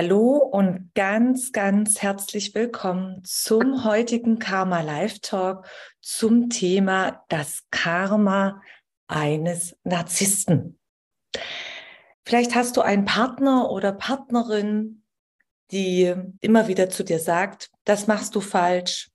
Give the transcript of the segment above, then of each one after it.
Hallo und ganz, ganz herzlich willkommen zum heutigen Karma Live Talk zum Thema das Karma eines Narzissten. Vielleicht hast du einen Partner oder Partnerin, die immer wieder zu dir sagt, das machst du falsch.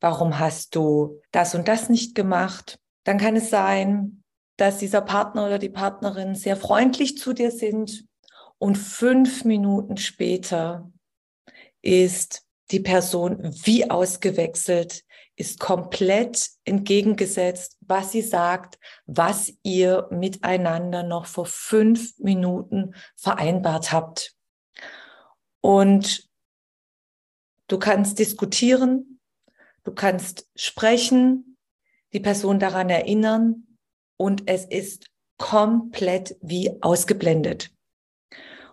Warum hast du das und das nicht gemacht? Dann kann es sein, dass dieser Partner oder die Partnerin sehr freundlich zu dir sind und fünf Minuten später ist die Person wie ausgewechselt, ist komplett entgegengesetzt, was sie sagt, was ihr miteinander noch vor fünf Minuten vereinbart habt. Und du kannst diskutieren, du kannst sprechen, die Person daran erinnern und es ist komplett wie ausgeblendet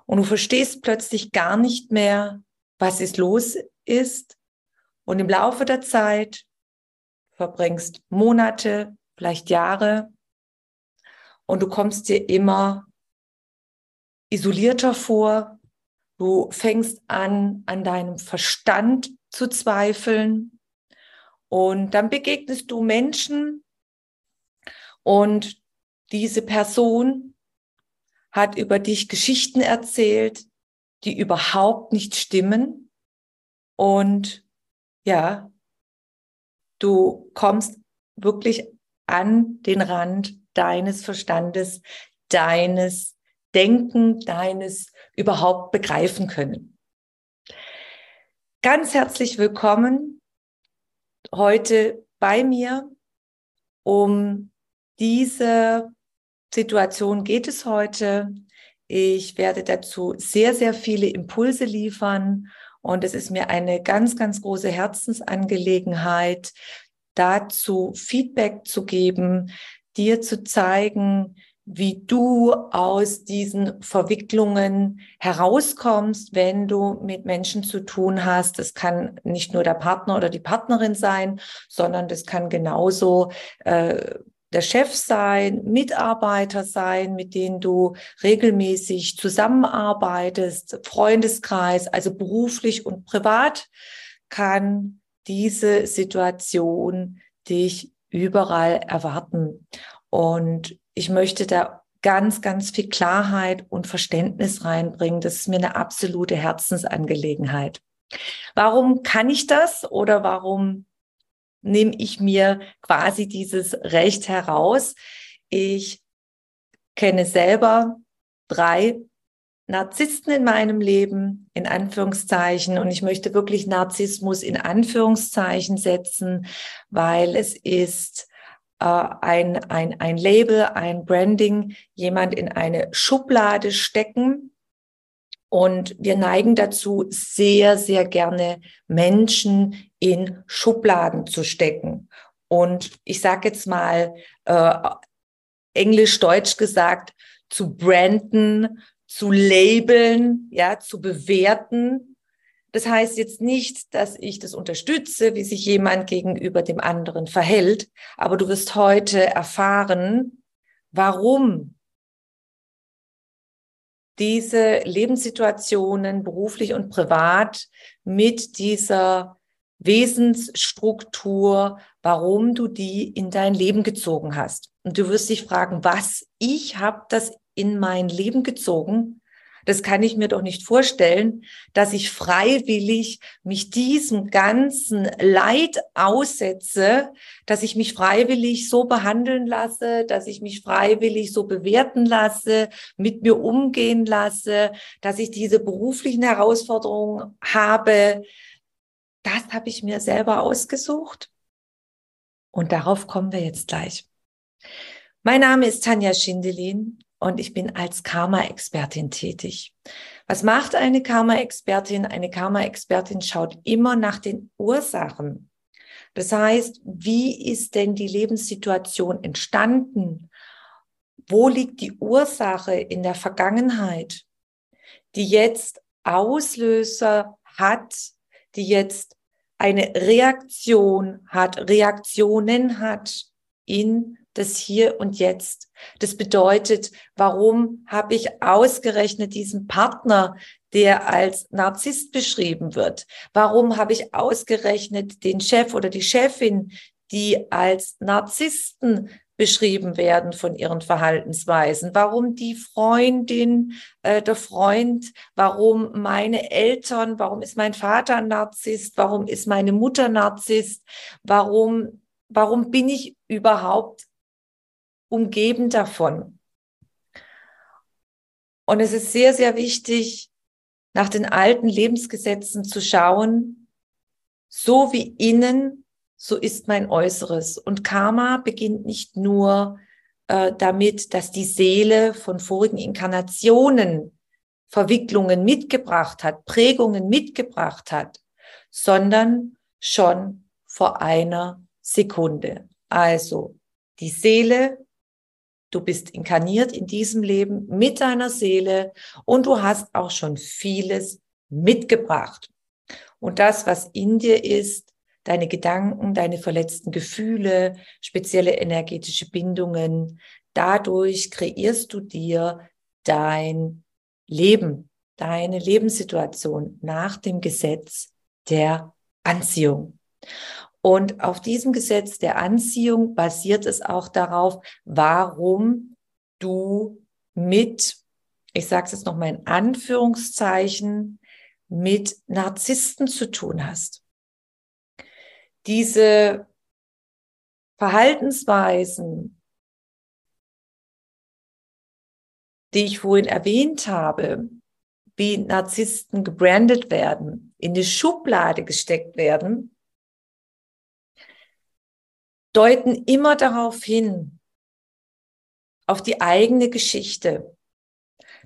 und du verstehst plötzlich gar nicht mehr, was ist los ist. Und im Laufe der Zeit verbringst Monate, vielleicht Jahre und du kommst dir immer isolierter vor. Du fängst an, an deinem Verstand zu zweifeln. Und dann begegnest du Menschen und diese Person hat über dich Geschichten erzählt, die überhaupt nicht stimmen. Und ja, du kommst wirklich an den Rand deines Verstandes, deines Denken, deines überhaupt begreifen können. Ganz herzlich willkommen heute bei mir, um diese Situation geht es heute. Ich werde dazu sehr, sehr viele Impulse liefern und es ist mir eine ganz, ganz große Herzensangelegenheit, dazu Feedback zu geben, dir zu zeigen, wie du aus diesen Verwicklungen herauskommst, wenn du mit Menschen zu tun hast. Das kann nicht nur der Partner oder die Partnerin sein, sondern das kann genauso äh, der Chef sein, Mitarbeiter sein, mit denen du regelmäßig zusammenarbeitest, Freundeskreis, also beruflich und privat, kann diese Situation dich überall erwarten. Und ich möchte da ganz, ganz viel Klarheit und Verständnis reinbringen. Das ist mir eine absolute Herzensangelegenheit. Warum kann ich das oder warum nehme ich mir quasi dieses Recht heraus. Ich kenne selber drei Narzissten in meinem Leben, in Anführungszeichen. Und ich möchte wirklich Narzissmus in Anführungszeichen setzen, weil es ist äh, ein, ein, ein Label, ein Branding, jemand in eine Schublade stecken und wir neigen dazu, sehr, sehr gerne Menschen in Schubladen zu stecken. Und ich sage jetzt mal, äh, englisch-deutsch gesagt, zu branden, zu labeln, ja, zu bewerten. Das heißt jetzt nicht, dass ich das unterstütze, wie sich jemand gegenüber dem anderen verhält, aber du wirst heute erfahren, warum diese Lebenssituationen beruflich und privat mit dieser Wesensstruktur, warum du die in dein Leben gezogen hast. Und du wirst dich fragen, was? Ich habe das in mein Leben gezogen? Das kann ich mir doch nicht vorstellen, dass ich freiwillig mich diesem ganzen Leid aussetze, dass ich mich freiwillig so behandeln lasse, dass ich mich freiwillig so bewerten lasse, mit mir umgehen lasse, dass ich diese beruflichen Herausforderungen habe. Das habe ich mir selber ausgesucht. Und darauf kommen wir jetzt gleich. Mein Name ist Tanja Schindelin und ich bin als Karma-Expertin tätig. Was macht eine Karma-Expertin? Eine Karma-Expertin schaut immer nach den Ursachen. Das heißt, wie ist denn die Lebenssituation entstanden? Wo liegt die Ursache in der Vergangenheit, die jetzt Auslöser hat, die jetzt eine Reaktion hat, Reaktionen hat in das Hier und Jetzt. Das bedeutet, warum habe ich ausgerechnet diesen Partner, der als Narzisst beschrieben wird? Warum habe ich ausgerechnet den Chef oder die Chefin, die als Narzissten beschrieben werden von ihren Verhaltensweisen, warum die Freundin, äh, der Freund, warum meine Eltern, warum ist mein Vater Narzisst, warum ist meine Mutter Narzisst, warum, warum bin ich überhaupt umgeben davon? Und es ist sehr, sehr wichtig, nach den alten Lebensgesetzen zu schauen, so wie innen so ist mein Äußeres. Und Karma beginnt nicht nur äh, damit, dass die Seele von vorigen Inkarnationen Verwicklungen mitgebracht hat, Prägungen mitgebracht hat, sondern schon vor einer Sekunde. Also die Seele, du bist inkarniert in diesem Leben mit deiner Seele und du hast auch schon vieles mitgebracht. Und das, was in dir ist, deine Gedanken, deine verletzten Gefühle, spezielle energetische Bindungen. Dadurch kreierst du dir dein Leben, deine Lebenssituation nach dem Gesetz der Anziehung. Und auf diesem Gesetz der Anziehung basiert es auch darauf, warum du mit, ich sage es jetzt nochmal in Anführungszeichen, mit Narzissten zu tun hast. Diese Verhaltensweisen, die ich vorhin erwähnt habe, wie Narzissten gebrandet werden, in die Schublade gesteckt werden, deuten immer darauf hin, auf die eigene Geschichte.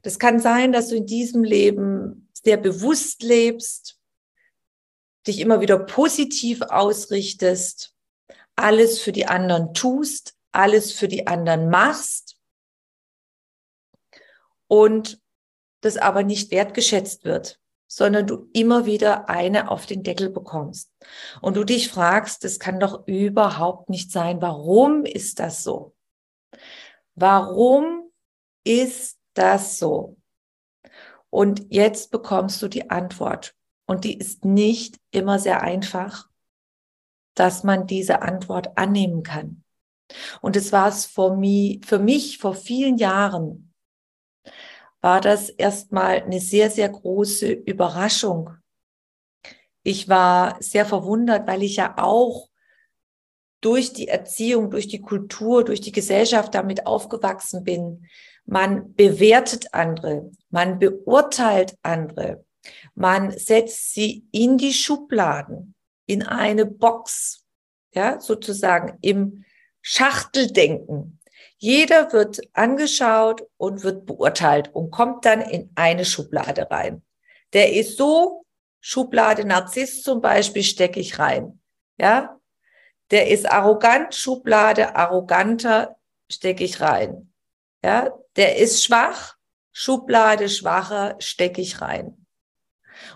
Das kann sein, dass du in diesem Leben sehr bewusst lebst, dich immer wieder positiv ausrichtest, alles für die anderen tust, alles für die anderen machst und das aber nicht wertgeschätzt wird, sondern du immer wieder eine auf den Deckel bekommst. Und du dich fragst, das kann doch überhaupt nicht sein. Warum ist das so? Warum ist das so? Und jetzt bekommst du die Antwort. Und die ist nicht immer sehr einfach, dass man diese Antwort annehmen kann. Und es war es für mich, für mich vor vielen Jahren, war das erstmal eine sehr, sehr große Überraschung. Ich war sehr verwundert, weil ich ja auch durch die Erziehung, durch die Kultur, durch die Gesellschaft damit aufgewachsen bin. Man bewertet andere, man beurteilt andere. Man setzt sie in die Schubladen, in eine Box, ja, sozusagen im Schachteldenken. Jeder wird angeschaut und wird beurteilt und kommt dann in eine Schublade rein. Der ist so, Schublade Narzisst zum Beispiel stecke ich rein. Ja, der ist arrogant, Schublade arroganter stecke ich rein. Ja, der ist schwach, Schublade schwacher stecke ich rein.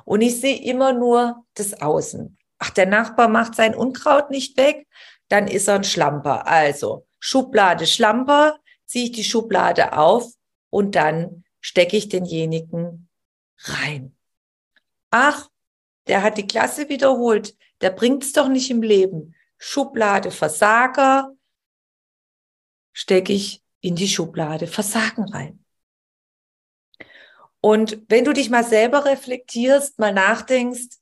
Und ich sehe immer nur das Außen. Ach, der Nachbar macht sein Unkraut nicht weg, dann ist er ein Schlamper. Also Schublade Schlamper, ziehe ich die Schublade auf und dann stecke ich denjenigen rein. Ach, der hat die Klasse wiederholt, der bringt es doch nicht im Leben. Schublade Versager, stecke ich in die Schublade Versagen rein. Und wenn du dich mal selber reflektierst, mal nachdenkst,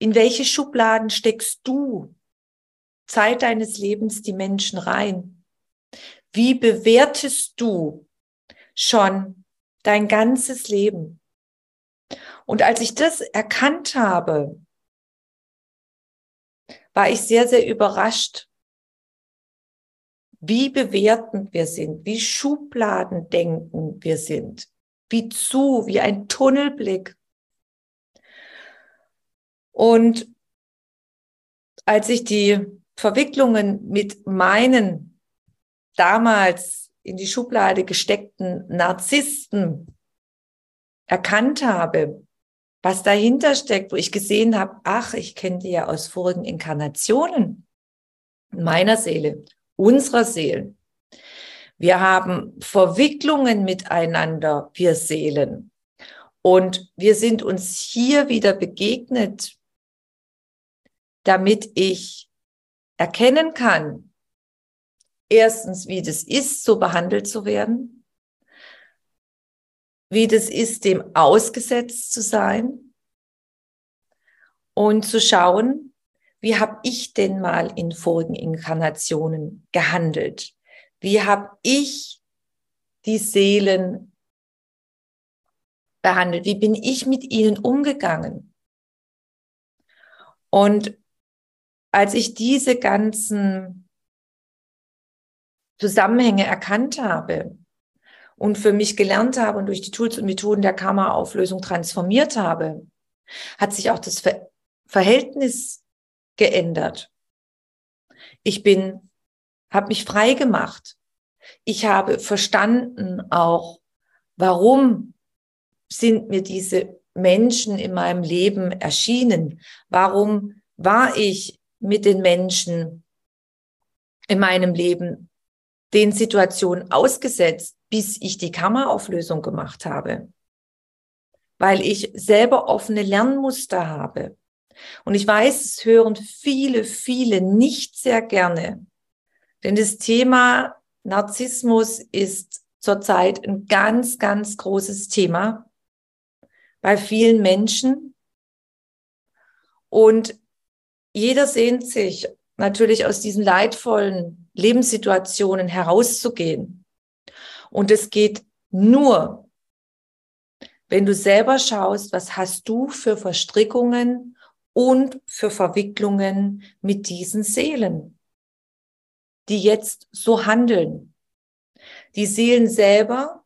in welche Schubladen steckst du Zeit deines Lebens die Menschen rein? Wie bewertest du schon dein ganzes Leben? Und als ich das erkannt habe, war ich sehr, sehr überrascht, wie bewertend wir sind, wie Schubladendenken wir sind, wie zu, wie ein Tunnelblick. Und als ich die Verwicklungen mit meinen damals in die Schublade gesteckten Narzissten erkannt habe, was dahinter steckt, wo ich gesehen habe, ach, ich kenne die ja aus vorigen Inkarnationen meiner Seele, unserer Seelen. Wir haben Verwicklungen miteinander, wir Seelen. Und wir sind uns hier wieder begegnet, damit ich erkennen kann, erstens, wie das ist, so behandelt zu werden, wie das ist, dem ausgesetzt zu sein und zu schauen, wie habe ich denn mal in vorigen Inkarnationen gehandelt? Wie habe ich die Seelen behandelt? Wie bin ich mit ihnen umgegangen? Und als ich diese ganzen Zusammenhänge erkannt habe und für mich gelernt habe und durch die Tools und Methoden der Karma-Auflösung transformiert habe, hat sich auch das Ver Verhältnis geändert. Ich bin, habe mich frei gemacht. Ich habe verstanden auch, warum sind mir diese Menschen in meinem Leben erschienen? Warum war ich mit den Menschen in meinem Leben den Situationen ausgesetzt, bis ich die Kammerauflösung gemacht habe, weil ich selber offene Lernmuster habe. Und ich weiß, es hören viele, viele nicht sehr gerne, denn das Thema Narzissmus ist zurzeit ein ganz, ganz großes Thema bei vielen Menschen. Und jeder sehnt sich natürlich aus diesen leidvollen Lebenssituationen herauszugehen. Und es geht nur, wenn du selber schaust, was hast du für Verstrickungen und für Verwicklungen mit diesen Seelen, die jetzt so handeln. Die Seelen selber,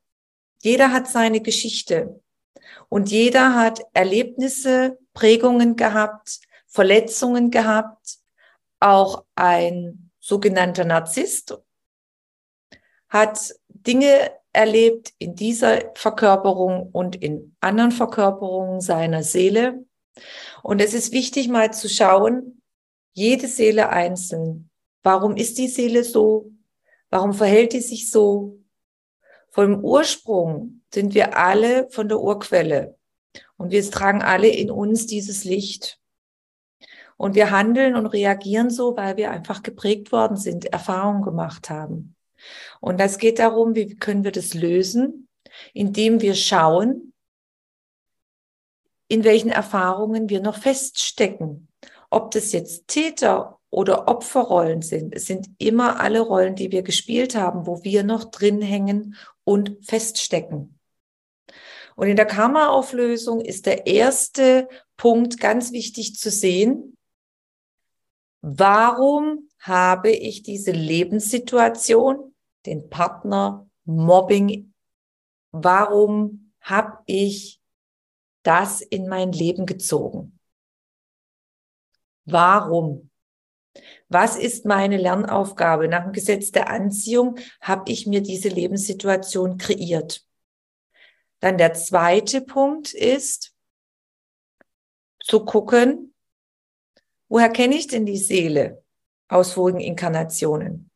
jeder hat seine Geschichte und jeder hat Erlebnisse, Prägungen gehabt, Verletzungen gehabt, auch ein sogenannter Narzisst hat Dinge erlebt in dieser Verkörperung und in anderen Verkörperungen seiner Seele. Und es ist wichtig mal zu schauen, jede Seele einzeln. Warum ist die Seele so? Warum verhält die sich so? Vom Ursprung sind wir alle von der Urquelle. Und wir tragen alle in uns dieses Licht. Und wir handeln und reagieren so, weil wir einfach geprägt worden sind, Erfahrungen gemacht haben. Und das geht darum, wie können wir das lösen, indem wir schauen, in welchen Erfahrungen wir noch feststecken. Ob das jetzt Täter oder Opferrollen sind. Es sind immer alle Rollen, die wir gespielt haben, wo wir noch drin hängen und feststecken. Und in der Karma-Auflösung ist der erste Punkt ganz wichtig zu sehen. Warum habe ich diese Lebenssituation, den Partner, Mobbing, warum habe ich das in mein Leben gezogen? Warum? Was ist meine Lernaufgabe? Nach dem Gesetz der Anziehung habe ich mir diese Lebenssituation kreiert. Dann der zweite Punkt ist, zu gucken, Woher kenne ich denn die Seele aus vorigen Inkarnationen,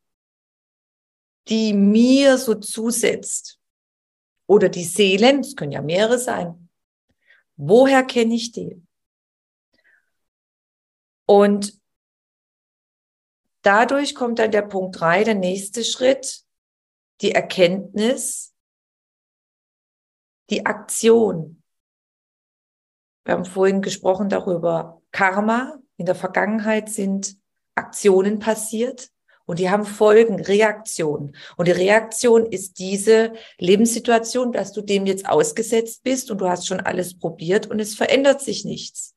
die mir so zusetzt? Oder die Seelen, es können ja mehrere sein. Woher kenne ich die? Und dadurch kommt dann der Punkt drei, der nächste Schritt, die Erkenntnis, die Aktion. Wir haben vorhin gesprochen darüber, Karma, in der Vergangenheit sind Aktionen passiert und die haben Folgen, Reaktionen. Und die Reaktion ist diese Lebenssituation, dass du dem jetzt ausgesetzt bist und du hast schon alles probiert und es verändert sich nichts.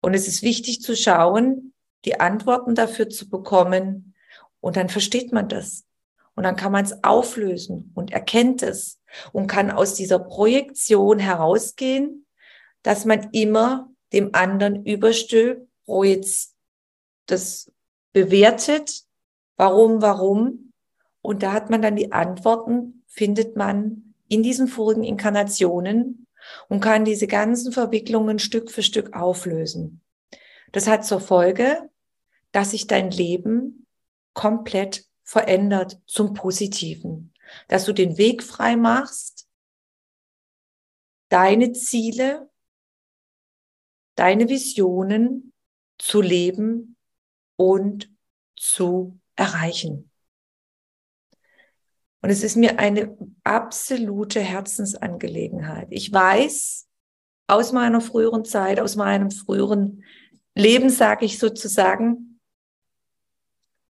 Und es ist wichtig zu schauen, die Antworten dafür zu bekommen Und dann versteht man das. Und dann kann man es auflösen und erkennt es und kann aus dieser Projektion herausgehen, dass man immer dem anderen überstülpt, das bewertet, warum, warum. Und da hat man dann die Antworten, findet man in diesen vorigen Inkarnationen und kann diese ganzen Verwicklungen Stück für Stück auflösen. Das hat zur Folge, dass sich dein Leben komplett verändert zum Positiven, dass du den Weg frei machst, deine Ziele, deine Visionen zu leben und zu erreichen. Und es ist mir eine absolute Herzensangelegenheit. Ich weiß aus meiner früheren Zeit, aus meinem früheren Leben, sage ich sozusagen,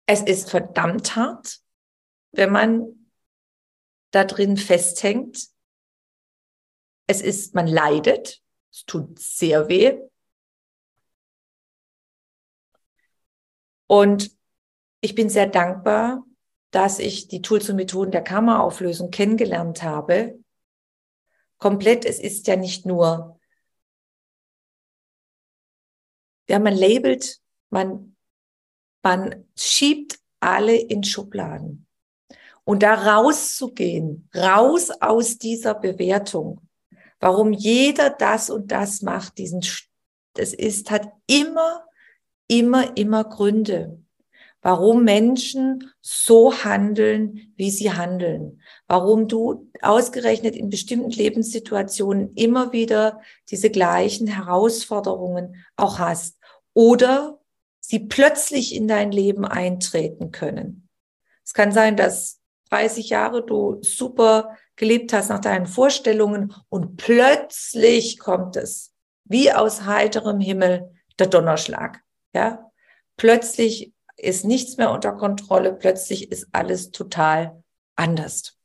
es ist verdammt hart, wenn man da drin festhängt. Es ist, man leidet, es tut sehr weh. Und ich bin sehr dankbar, dass ich die Tools und Methoden der Karma-Auflösung kennengelernt habe. Komplett, es ist ja nicht nur, ja, man labelt, man, man schiebt alle in Schubladen. Und da rauszugehen, raus aus dieser Bewertung, warum jeder das und das macht, diesen, das ist, hat immer, immer, immer Gründe warum Menschen so handeln, wie sie handeln, warum du ausgerechnet in bestimmten Lebenssituationen immer wieder diese gleichen Herausforderungen auch hast oder sie plötzlich in dein Leben eintreten können. Es kann sein, dass 30 Jahre du super gelebt hast nach deinen Vorstellungen und plötzlich kommt es wie aus heiterem Himmel der Donnerschlag. Ja, plötzlich ist nichts mehr unter Kontrolle, plötzlich ist alles total anders.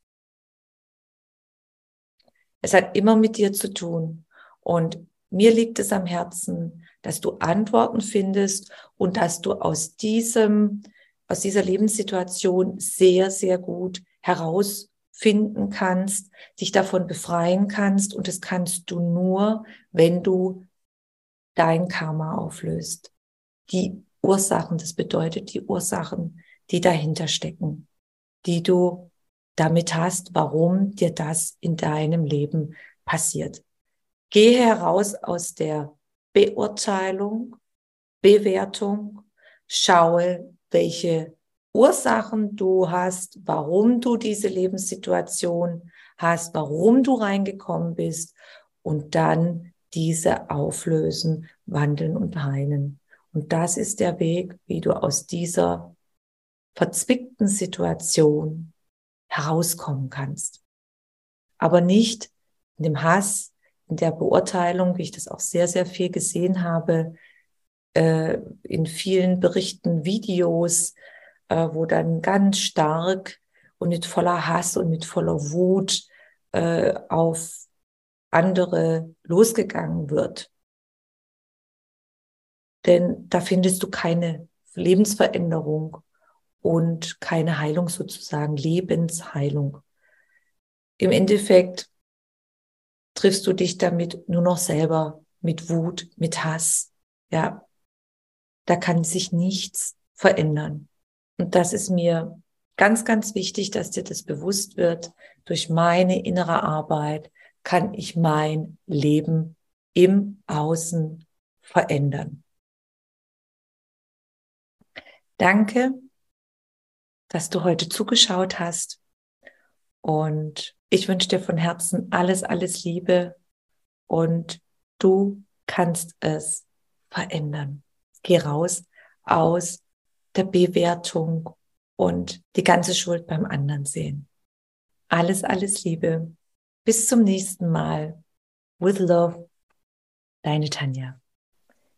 Es hat immer mit dir zu tun. Und mir liegt es am Herzen, dass du Antworten findest und dass du aus diesem, aus dieser Lebenssituation sehr, sehr gut herausfinden kannst, dich davon befreien kannst. Und das kannst du nur, wenn du dein Karma auflöst. Die Ursachen, das bedeutet die Ursachen, die dahinter stecken, die du damit hast, warum dir das in deinem Leben passiert. Gehe heraus aus der Beurteilung, Bewertung, schaue, welche Ursachen du hast, warum du diese Lebenssituation hast, warum du reingekommen bist und dann diese auflösen, wandeln und heilen. Und das ist der Weg, wie du aus dieser verzwickten Situation herauskommen kannst. Aber nicht in dem Hass, in der Beurteilung, wie ich das auch sehr, sehr viel gesehen habe, äh, in vielen Berichten, Videos, äh, wo dann ganz stark und mit voller Hass und mit voller Wut äh, auf andere losgegangen wird. Denn da findest du keine Lebensveränderung und keine Heilung sozusagen, Lebensheilung. Im Endeffekt triffst du dich damit nur noch selber mit Wut, mit Hass. Ja, da kann sich nichts verändern. Und das ist mir ganz, ganz wichtig, dass dir das bewusst wird. Durch meine innere Arbeit kann ich mein Leben im Außen verändern. Danke, dass du heute zugeschaut hast. Und ich wünsche dir von Herzen alles, alles Liebe. Und du kannst es verändern. Geh raus aus der Bewertung und die ganze Schuld beim anderen sehen. Alles, alles Liebe. Bis zum nächsten Mal. With love, deine Tanja.